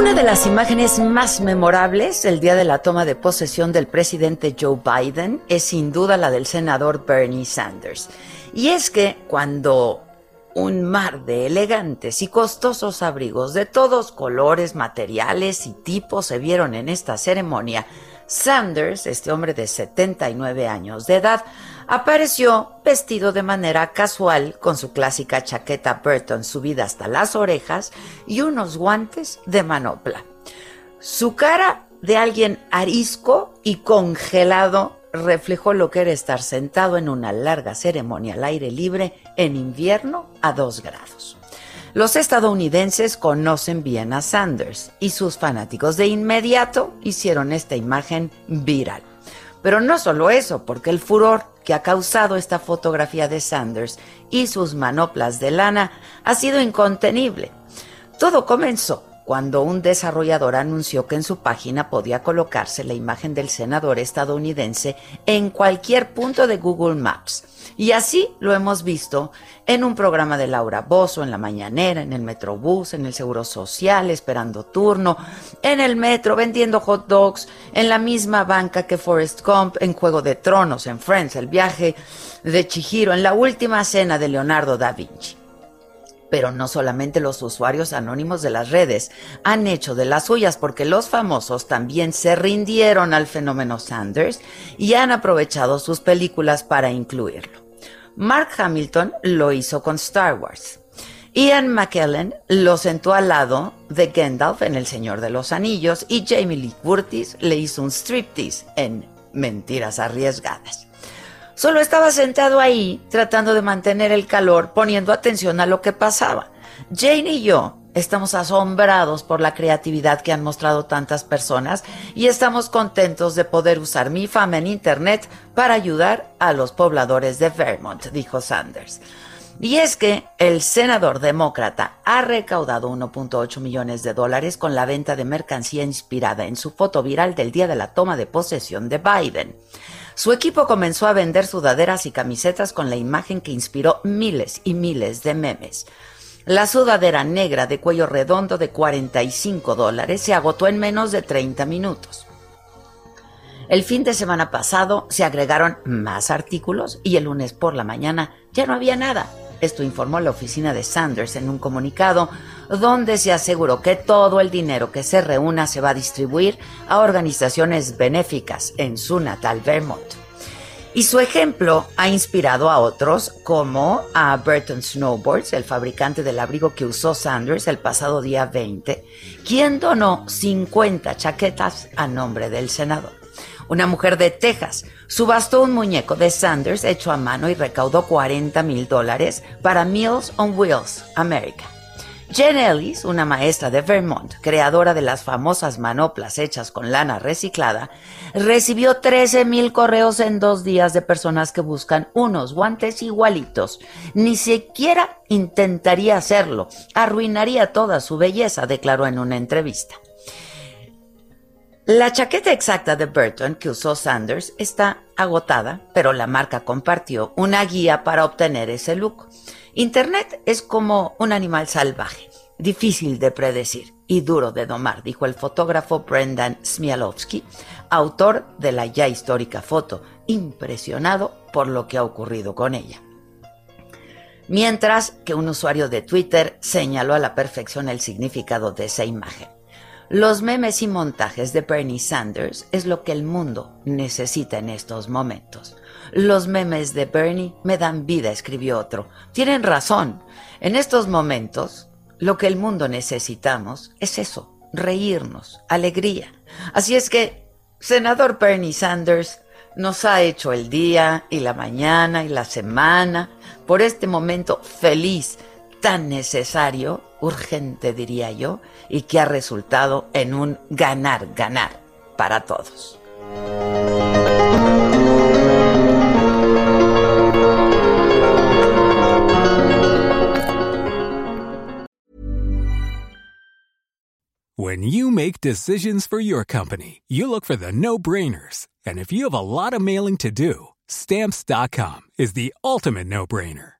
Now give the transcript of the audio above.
Una de las imágenes más memorables del día de la toma de posesión del presidente Joe Biden es sin duda la del senador Bernie Sanders. Y es que cuando un mar de elegantes y costosos abrigos de todos colores, materiales y tipos se vieron en esta ceremonia, Sanders, este hombre de 79 años de edad, apareció vestido de manera casual con su clásica chaqueta Burton subida hasta las orejas y unos guantes de manopla. Su cara de alguien arisco y congelado reflejó lo que era estar sentado en una larga ceremonia al aire libre en invierno a dos grados. Los estadounidenses conocen bien a Sanders y sus fanáticos de inmediato hicieron esta imagen viral. Pero no solo eso, porque el furor que ha causado esta fotografía de Sanders y sus manoplas de lana ha sido incontenible. Todo comenzó cuando un desarrollador anunció que en su página podía colocarse la imagen del senador estadounidense en cualquier punto de Google Maps. Y así lo hemos visto en un programa de Laura Bozo, en la mañanera, en el Metrobús, en el Seguro Social, esperando turno, en el metro, vendiendo hot dogs, en la misma banca que Forrest Gump, en Juego de Tronos, en Friends, el viaje de Chihiro, en la última cena de Leonardo da Vinci. Pero no solamente los usuarios anónimos de las redes han hecho de las suyas porque los famosos también se rindieron al fenómeno Sanders y han aprovechado sus películas para incluirlo. Mark Hamilton lo hizo con Star Wars. Ian McKellen lo sentó al lado de Gandalf en El Señor de los Anillos y Jamie Lee Curtis le hizo un striptease en Mentiras Arriesgadas. Solo estaba sentado ahí tratando de mantener el calor, poniendo atención a lo que pasaba. Jane y yo estamos asombrados por la creatividad que han mostrado tantas personas y estamos contentos de poder usar mi fama en Internet para ayudar a los pobladores de Vermont, dijo Sanders. Y es que el senador demócrata ha recaudado 1.8 millones de dólares con la venta de mercancía inspirada en su foto viral del día de la toma de posesión de Biden. Su equipo comenzó a vender sudaderas y camisetas con la imagen que inspiró miles y miles de memes. La sudadera negra de cuello redondo de 45 dólares se agotó en menos de 30 minutos. El fin de semana pasado se agregaron más artículos y el lunes por la mañana ya no había nada. Esto informó la oficina de Sanders en un comunicado donde se aseguró que todo el dinero que se reúna se va a distribuir a organizaciones benéficas en su natal Vermont. Y su ejemplo ha inspirado a otros como a Burton Snowboards, el fabricante del abrigo que usó Sanders el pasado día 20, quien donó 50 chaquetas a nombre del senador. Una mujer de Texas subastó un muñeco de Sanders hecho a mano y recaudó 40 mil dólares para Meals on Wheels America. Jen Ellis, una maestra de Vermont, creadora de las famosas manoplas hechas con lana reciclada, recibió 13 mil correos en dos días de personas que buscan unos guantes igualitos. Ni siquiera intentaría hacerlo. Arruinaría toda su belleza, declaró en una entrevista. La chaqueta exacta de Burton que usó Sanders está agotada, pero la marca compartió una guía para obtener ese look. Internet es como un animal salvaje, difícil de predecir y duro de domar, dijo el fotógrafo Brendan Smialowski, autor de la ya histórica foto, impresionado por lo que ha ocurrido con ella. mientras que un usuario de Twitter señaló a la perfección el significado de esa imagen. Los memes y montajes de Bernie Sanders es lo que el mundo necesita en estos momentos. Los memes de Bernie me dan vida, escribió otro. Tienen razón. En estos momentos, lo que el mundo necesitamos es eso, reírnos, alegría. Así es que, senador Bernie Sanders, nos ha hecho el día y la mañana y la semana por este momento feliz, tan necesario, urgente diría yo, y que ha resultado en un ganar-ganar para todos. When you make decisions for your company, you look for the no-brainers. And if you have a lot of mailing to do, stamps.com is the ultimate no-brainer.